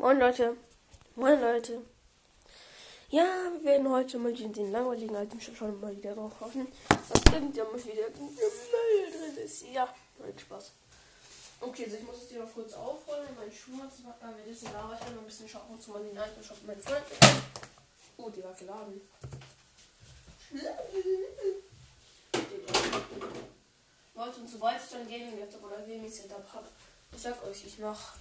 Moin Leute. Moin Leute. Ja, wir werden heute mal den langweiligen alten schon mal wieder drauf hoffen, dass mal wieder Müll drin ist. Ja, nein, Spaß. Okay, also ich muss es dir noch kurz aufrollen, meinen Schuh hat äh, mit diesem Lava ich ein bisschen schauen zu mal den alten Shop meinen Freund. Oh, die war geladen. Leute, und sobald ich dann Gaming-Laptop oder Gaming-Setup habe, ich sag euch, ich mach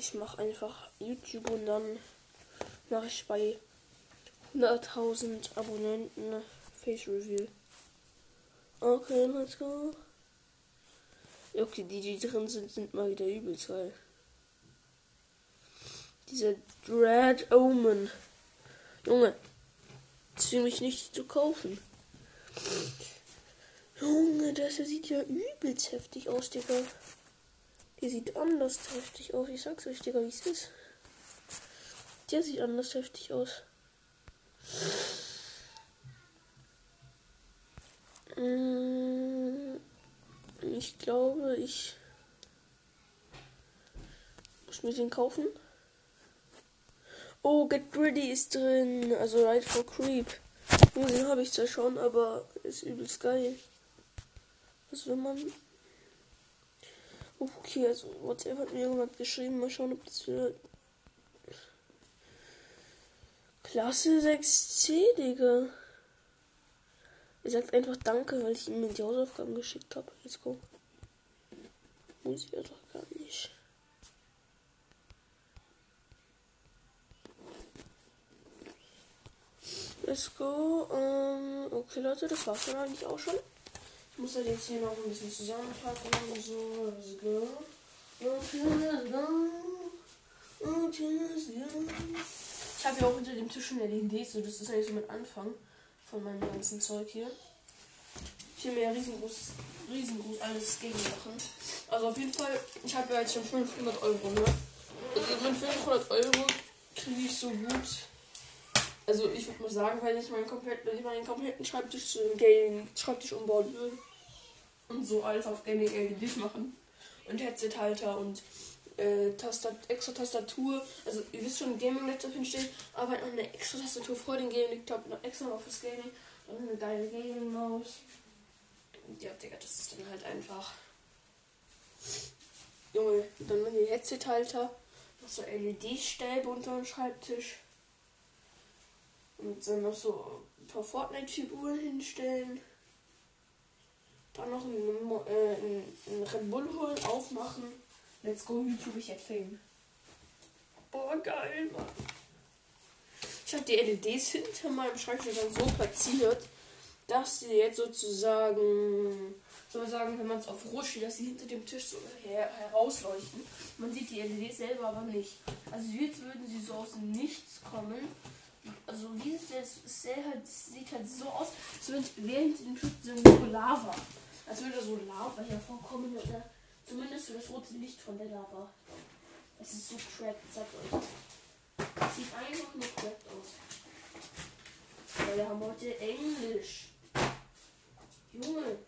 ich mach einfach YouTube und dann mache ich bei 100.000 Abonnenten Face Review. Okay, let's go. Okay, die, die drin sind, sind mal wieder übelst geil. Dieser Dread Omen. Junge, zwing mich nicht zu kaufen. Junge, das sieht ja übelst heftig aus, Digga. Der sieht anders heftig aus. Ich sag's euch, Digga, wie es ist. Der sieht anders heftig aus. Mm, ich glaube, ich muss mir den kaufen. Oh, Get Ready ist drin. Also Right for Creep. Den habe ich zwar schon, aber ist übelst geil. Also wenn man. Okay, also WhatsApp hat mir jemand geschrieben. Mal schauen, ob das für Klasse 6c, Digga. Er sagt einfach Danke, weil ich ihm die Hausaufgaben geschickt habe. Let's go. Muss ich ja doch gar nicht. Let's go. Ähm, okay, Leute, das war's dann eigentlich auch schon. Ich muss halt jetzt hier noch ein bisschen zusammenpacken und so. Let's go. Okay, let's go. Okay, let's go. Ich habe ja auch hinter dem Tisch schon LEDs, so das ist eigentlich so mit Anfang von meinem ganzen Zeug hier. Ich will mir ja riesengroß, riesengroß alles gegen machen. Also auf jeden Fall, ich habe ja jetzt schon 500 Euro, ne? Also mit 500 Euro kriege ich so gut. Also ich würde mal sagen, weil ich meinen kompletten, wenn ich meinen kompletten Schreibtisch zu einem Gaming-Schreibtisch umbauen will. Und so alles auf Gaming LEDs machen. Und Headset-Halter und äh, Tastat extra Tastatur. Also ihr wisst schon, Gaming Laptop hinstellen, aber noch eine extra Tastatur vor dem Gaming Laptop, noch extra noch fürs Gaming und eine geile Gaming Maus. Ja, Digga, das ist dann halt einfach. Junge, dann noch die Headset-Halter, noch so LED-Stäbe unter dem Schreibtisch. Und dann noch so ein paar Fortnite-Figuren hinstellen. Dann noch einen, äh, einen Red Bull holen, aufmachen. Let's go, YouTube, ich Fame. Boah, geil, Mann. Ich habe die LEDs hinter meinem Schreibtisch dann so platziert, dass die jetzt sozusagen, soll man sagen, wenn man es auf Rot steht, dass sie hinter dem Tisch so her herausleuchten. Man sieht die LEDs selber aber nicht. Also jetzt würden sie so aus dem Nichts kommen. Also wie ist das? Sieht halt, sieht halt so aus, als würde während dem Tisch so Lava. Als würde so Lava hervorkommen oder Zumindest für das rote Licht von der Lava. Es ist so cracked, sagt euch. Es sieht einfach nur cracked aus. Weil wir haben heute Englisch. Junge,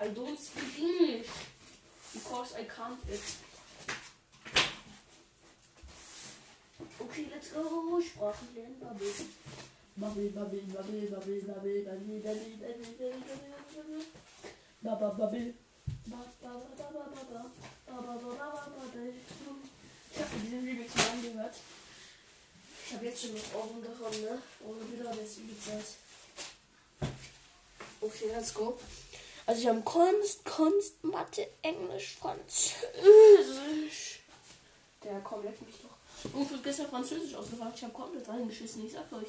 I don't speak English. Because I can't it. Okay, let's go. Sprachen lernen, Bubble. Bubble, Bubble, Bubble, Bubble, Bubble, Bubble, Bubble, Bubble, Bubble, Bubble, Bubble, Bubble. Ich habe diesen Remix mal angehört. Ich habe jetzt schon noch Augen davon, ne? Ohne wieder, das übelst Okay, let's go. Also ich habe Kunst, Kunst, Mathe, Englisch, Französisch. Der komm, leck mich doch. Und wird gestern Französisch ausgefragt. Ich habe komplett reingeschissen, ich sag euch.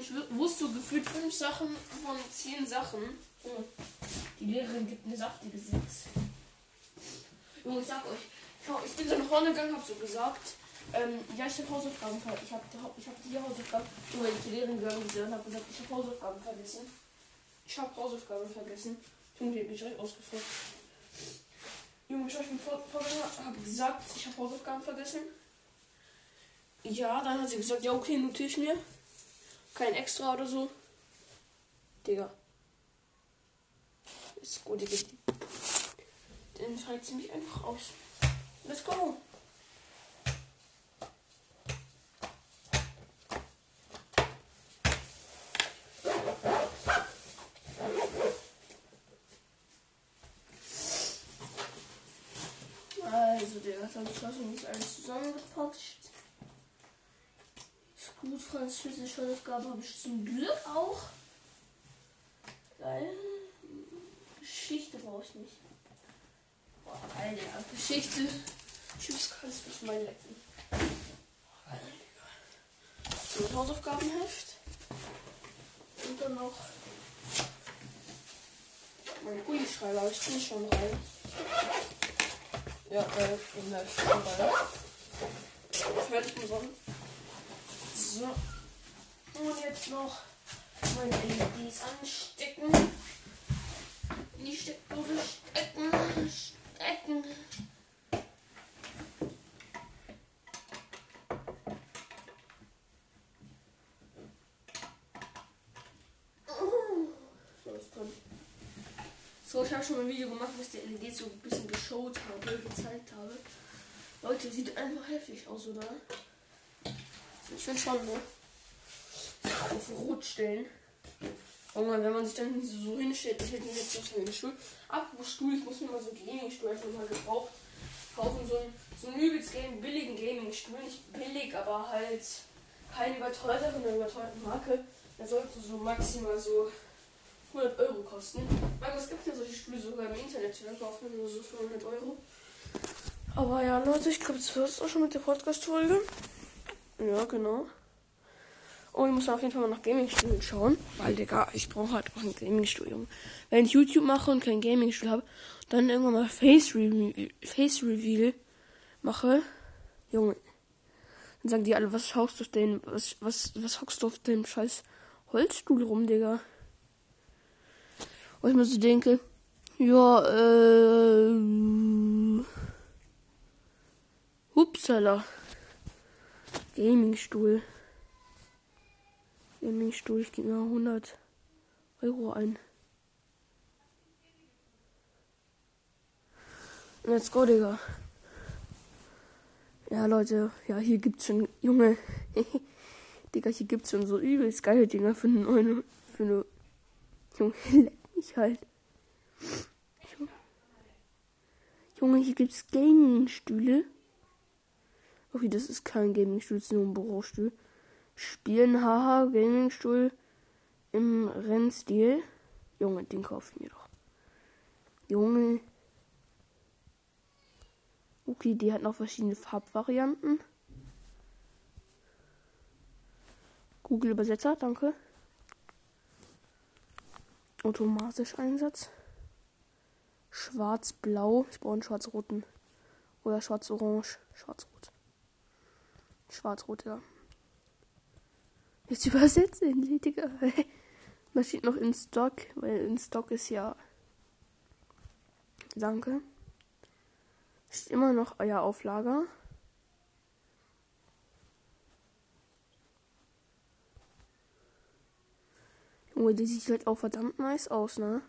Ich wusste gefühlt fünf Sachen von zehn Sachen. Die Lehrerin gibt eine saftige 6. Junge, ich sag euch, ich bin so nach vorne gegangen, hab so gesagt, ähm, ja, ich habe Hausaufgaben vergessen. Ich habe ich hab die Hausaufgaben. Ich die Lehrerin gegangen und habe gesagt, ich habe Hausaufgaben vergessen. Ich habe Hausaufgaben vergessen. Junge, die hat mich direkt ausgefragt. Junge, ich habe vor, habe gesagt, ich habe Hausaufgaben vergessen. Ja, dann hat sie gesagt, ja, okay, notiere ich mir. Kein extra oder so. Digga. Ist gut, Digga. Dann fragt sie mich einfach aus. Let's go. Dann schon nicht alles zusammengepackt. Ist gut, französische Hausaufgabe habe ich zum Glück auch. Geil. Geschichte brauche ich nicht. Boah, ja. Geschichte. Tschüss, kannst mich mal lecken. So, Hausaufgabenheft. Und dann noch mein Kugelschreiber habe ich den schon rein. Ja, äh, in der Schreiber. Fertig mit Sonnen. So. Und jetzt noch meine LEDs anstecken. In die Steckdose stecken. Stecken. So, ist drin. So, ich habe schon mal ein Video gemacht, wo ich die LEDs so ein bisschen geschaut habe, gezeigt habe. Leute, sieht einfach heftig aus, oder? Ich finde schon, ne? Auf Rot stellen. Oh Mann, wenn man sich dann so hinstellt, ich hätte mir jetzt noch einen Stuhl. Apropos Stuhl, ich muss mir mal so einen Gaming-Stuhl einfach mal gebraucht kaufen. So einen, so einen übelst game, billigen Gaming-Stuhl. Nicht billig, aber halt kein überteuerter von einer überteuerten Marke. Der sollte so maximal so 100 Euro kosten. Aber es gibt ja solche Stühle sogar im Internet zu kaufen, nur so für 100 Euro. Aber ja, Leute, ich glaube, das war es auch schon mit der Podcast-Folge. Ja, genau. Und ich muss auf jeden Fall mal nach Gaming-Stühlen schauen. Weil, Digga, ich brauche halt auch ein Gaming-Stuhl. Wenn ich YouTube mache und kein Gaming-Stuhl habe, dann irgendwann mal Face, Re Face Reveal mache. Junge. Dann sagen die alle, was schaust du auf den, was, was, was du auf dem scheiß Holzstuhl rum, Digga? Und ich mir so denke, ja, äh, Hupsala. Gaming-Stuhl. Gaming-Stuhl, ich gebe mir 100 Euro ein. Let's go, Digga. Ja, Leute, ja, hier gibt's schon, Junge. Digga, hier gibt's schon so übelst geile Dinger für eine für eine, Junge, mich halt. Junge, hier gibt's Gaming-Stühle. Okay, das ist kein Gaming-Stuhl, das ist nur ein Bürostuhl. Spielen, haha, Gaming-Stuhl im Rennstil. Junge, den kaufe ich mir doch. Junge. Okay, die hat noch verschiedene Farbvarianten. Google Übersetzer, danke. Automatisch Einsatz. Schwarz-blau. Ich brauche einen schwarz-roten. Oder schwarz-orange. Schwarz-rot. Schwarz-rot, ja. Jetzt übersetzen, Digga. Da steht noch in Stock, weil in Stock ist ja. Danke. Steht immer noch euer Auflager. Junge, die sieht halt auch verdammt nice aus, ne?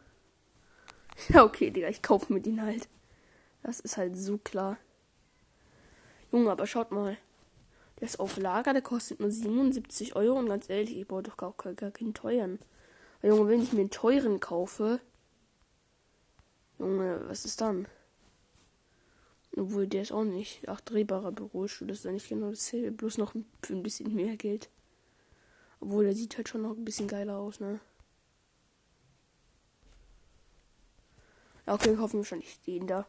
Ja, okay, Digga, ich kaufe mir den halt. Das ist halt so klar. Junge, aber schaut mal. Der ist auf Lager, der kostet nur 77 Euro. Und ganz ehrlich, ich brauche doch gar, gar, gar keinen teuren. Weil, Junge, wenn ich mir einen teuren kaufe. Junge, was ist dann? Obwohl, der ist auch nicht. Ach, drehbarer Bürostuhl, das ist ja nicht genau dasselbe. Bloß noch für ein bisschen mehr Geld. Obwohl, der sieht halt schon noch ein bisschen geiler aus, ne? Ja, okay, wir hoffen wahrscheinlich den da.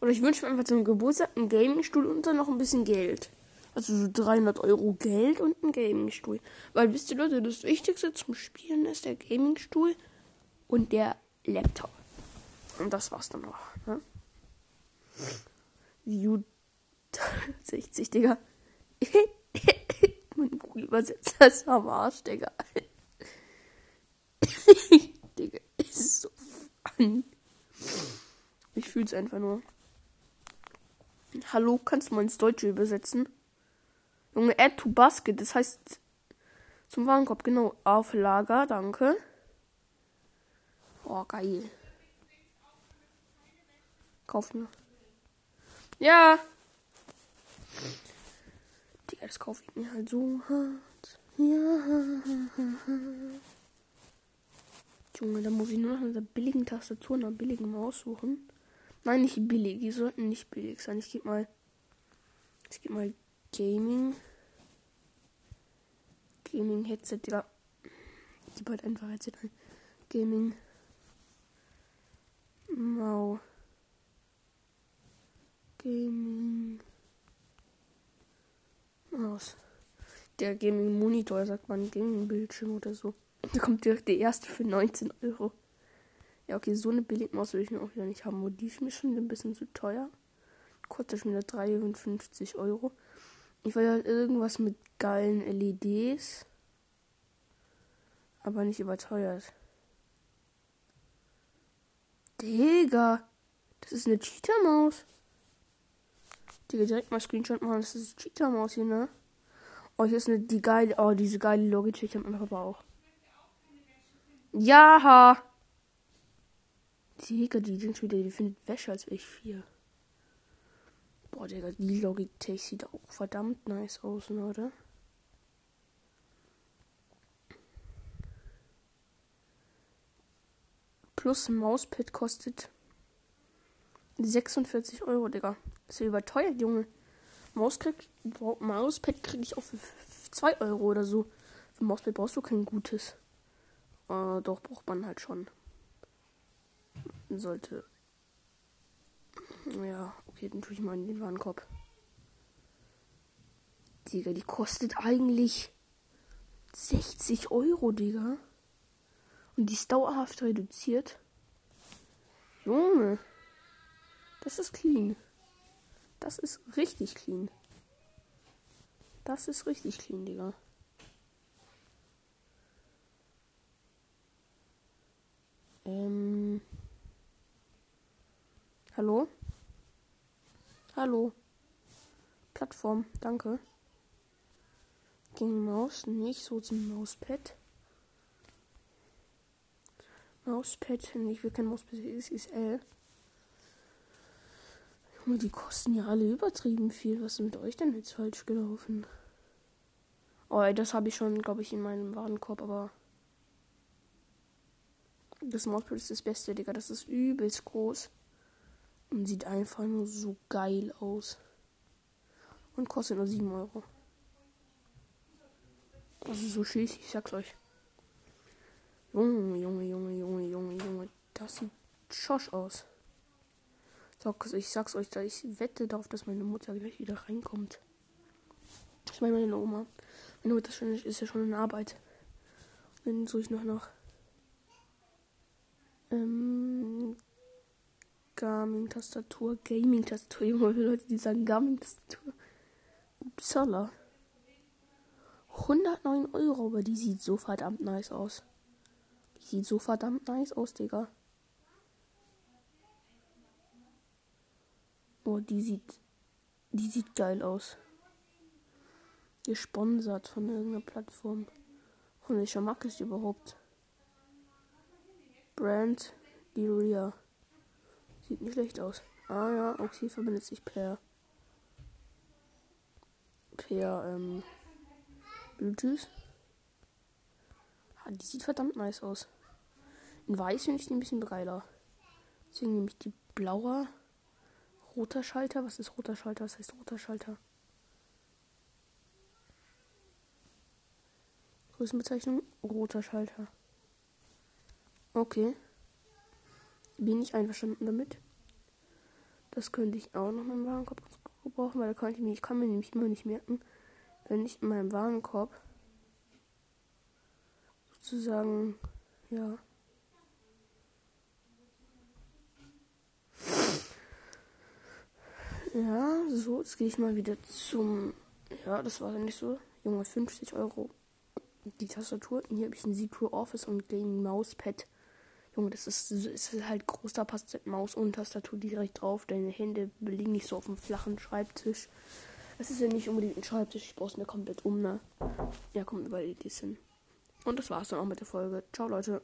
Oder ich wünsche mir einfach zum Geburtstag einen Gaming-Stuhl und dann noch ein bisschen Geld. Also so 300 Euro Geld und ein Gaming-Stuhl. Weil, wisst ihr Leute, das Wichtigste zum Spielen ist der Gaming-Stuhl und der Laptop. Und das war's dann noch, ne? View 60, Digga. mein Google-Übersetzer ist am Arsch, Digga. Digga, ist so fun. Ich fühl's einfach nur. Hallo, kannst du mal ins Deutsche übersetzen? Junge, add to basket, das heißt zum Warenkorb, genau. Auf Lager, danke. Oh, geil. Kauf mir. Ja. Das kaufe ich mir halt so hart. Ja. Junge, da muss ich nur nach einer billigen Tastatur, einer billigen Maus suchen. Nein, nicht billig. Die sollten nicht billig sein. Ich gebe mal. Ich gebe mal Gaming. Gaming Headset, ja. Ich gebe halt einfach Headset ein. Gaming. Mau. Gaming. Maus. Der Gaming Monitor, sagt man, Gaming Bildschirm oder so. Da kommt direkt der erste für 19 Euro. Ja, okay, so eine Billigmaus will ich mir auch wieder nicht haben. Und die ist mir schon ein bisschen zu teuer. Kostet schon wieder 53 Euro. Ich will halt irgendwas mit geilen LEDs. Aber nicht überteuert. Digga. Das ist eine Cheetah-Maus. Digga, direkt mal Screenshot machen. Das ist Cheetah-Maus hier, ne? Oh, hier ist eine, die geile, oh, diese geile Logitech haben wir aber auch. Ja. Digga, die sind wieder, die findet Wäsche als ich vier. Boah, Digga, die Logitech sieht auch verdammt nice aus, ne, oder? Plus Mauspad kostet 46 Euro, Digga. Das ist ja überteuert, Junge. Maus krieg, Mauspad krieg ich auch für 2 Euro oder so. Für Mauspad brauchst du kein gutes. Äh, doch, braucht man halt schon. Sollte. Ja, okay, dann tue ich mal in den Warenkorb. Digga, die kostet eigentlich 60 Euro, Digga. Und die ist dauerhaft reduziert. Junge. Das ist clean. Das ist richtig clean. Das ist richtig clean, Digga. Ähm. Hallo? Hallo? Plattform, danke. Ging Maus nicht so zum Mauspad. Mauspad, ich will kein Mauspad, ist Junge, die kosten ja alle übertrieben viel. Was ist mit euch denn jetzt falsch gelaufen? Oh, das habe ich schon, glaube ich, in meinem Warenkorb, aber das Mauspad ist das Beste, Digga. Das ist übelst groß. Und sieht einfach nur so geil aus. Und kostet nur 7 Euro. Das ist so schießig, ich sag's euch. Junge, Junge, Junge, Junge, Junge, Junge. Das sieht schosch aus. Ich sag's euch, da ich wette darauf, dass meine Mutter gleich wieder reinkommt. Ich meine meine Oma. Meine Mutter ist ja schon in Arbeit. Dann suche ich noch nach ähm, Garmin-Tastatur, Gaming-Tastatur, junge Leute, die sagen Garmin-Tastatur. Upsala. 109 Euro, aber die sieht so verdammt nice aus. Die sieht so verdammt nice aus, Digga. Oh, die sieht. Die sieht geil aus. Gesponsert von irgendeiner Plattform. Von welcher Marke ist überhaupt? Brand Liria. Sieht nicht schlecht aus. Ah ja, okay, verbindet sich per per ähm, Bluetooth. Ah, die sieht verdammt nice aus. In weiß finde ich die ein bisschen geiler. Deswegen nehme ich die blaue. Roter Schalter. Was ist roter Schalter? Was heißt roter Schalter? Größenbezeichnung roter Schalter. Okay. Bin ich einverstanden damit. Das könnte ich auch noch in meinem Warenkorb gebrauchen, weil da kann ich, mir, ich kann mir nämlich immer nicht merken, wenn ich in meinem Warenkorb sozusagen, ja. Ja, so, jetzt gehe ich mal wieder zum. Ja, das war dann nicht so. Junge, 50 Euro. Die Tastatur. Hier habe ich ein Z Office und Gaming Mauspad. Junge, das ist, ist halt großer passt Maus und Tastatur direkt drauf. Deine Hände liegen nicht so auf dem flachen Schreibtisch. Es ist ja nicht unbedingt ein Schreibtisch, ich brauche es mir komplett um, ne? Ja, kommt überall die hin. Und das war's dann auch mit der Folge. Ciao, Leute.